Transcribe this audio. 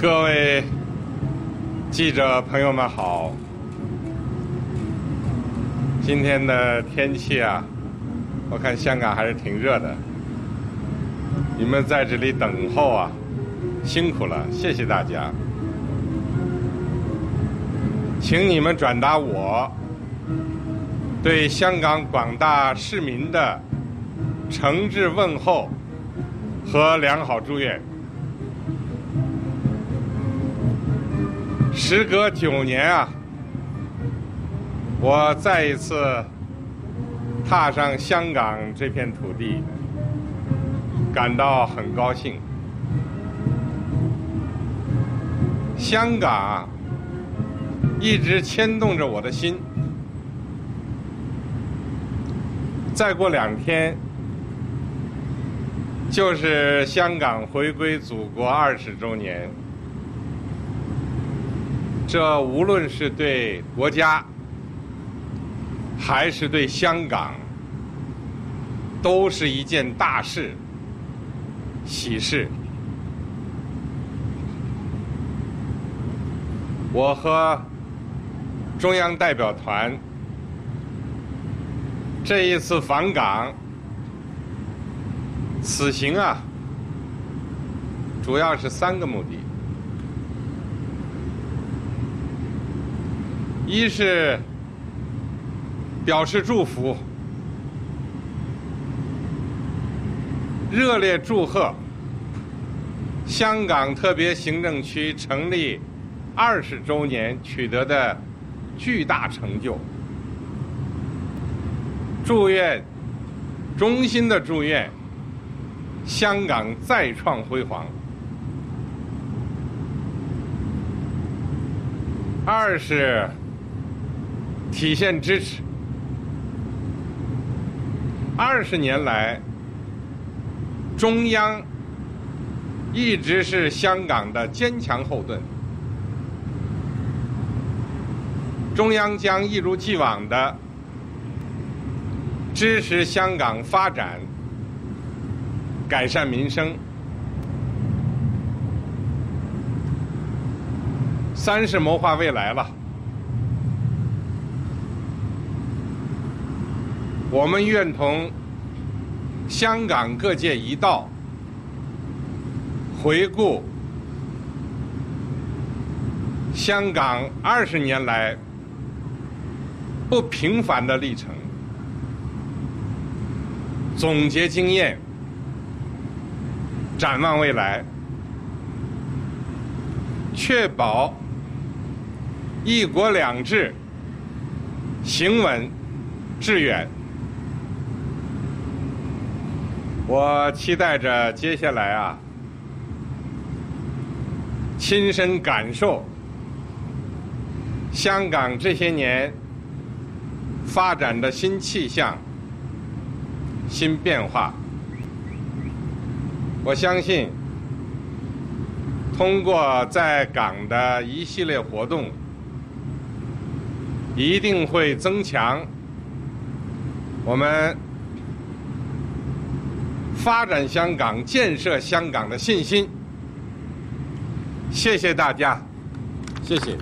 各位记者朋友们好，今天的天气啊，我看香港还是挺热的。你们在这里等候啊，辛苦了，谢谢大家。请你们转达我对香港广大市民的诚挚问候和良好祝愿。时隔九年啊，我再一次踏上香港这片土地，感到很高兴。香港一直牵动着我的心。再过两天，就是香港回归祖国二十周年。这无论是对国家，还是对香港，都是一件大事、喜事。我和中央代表团这一次访港，此行啊，主要是三个目的。一是表示祝福，热烈祝贺香港特别行政区成立二十周年取得的巨大成就，祝愿衷心的祝愿香港再创辉煌。二是。体现支持。二十年来，中央一直是香港的坚强后盾。中央将一如既往的支持香港发展、改善民生。三是谋划未来了。我们愿同香港各界一道，回顾香港二十年来不平凡的历程，总结经验，展望未来，确保“一国两制”行稳致远。我期待着接下来啊，亲身感受香港这些年发展的新气象、新变化。我相信，通过在港的一系列活动，一定会增强我们。发展香港、建设香港的信心。谢谢大家，谢谢。